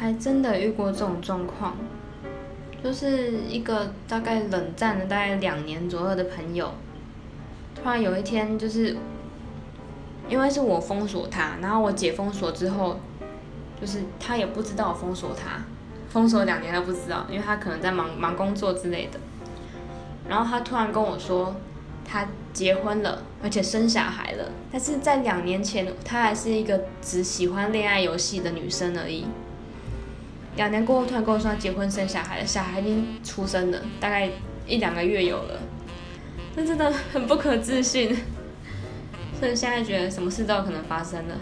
还真的遇过这种状况，就是一个大概冷战了大概两年左右的朋友，突然有一天就是，因为是我封锁他，然后我解封锁之后，就是他也不知道我封锁他，封锁两年都不知道，因为他可能在忙忙工作之类的。然后他突然跟我说，他结婚了，而且生小孩了，但是在两年前，他还是一个只喜欢恋爱游戏的女生而已。两年过后，突然跟我说他结婚生小孩了，小孩已经出生了，大概一两个月有了，那真的很不可置信。所以现在觉得什么事都有可能发生的。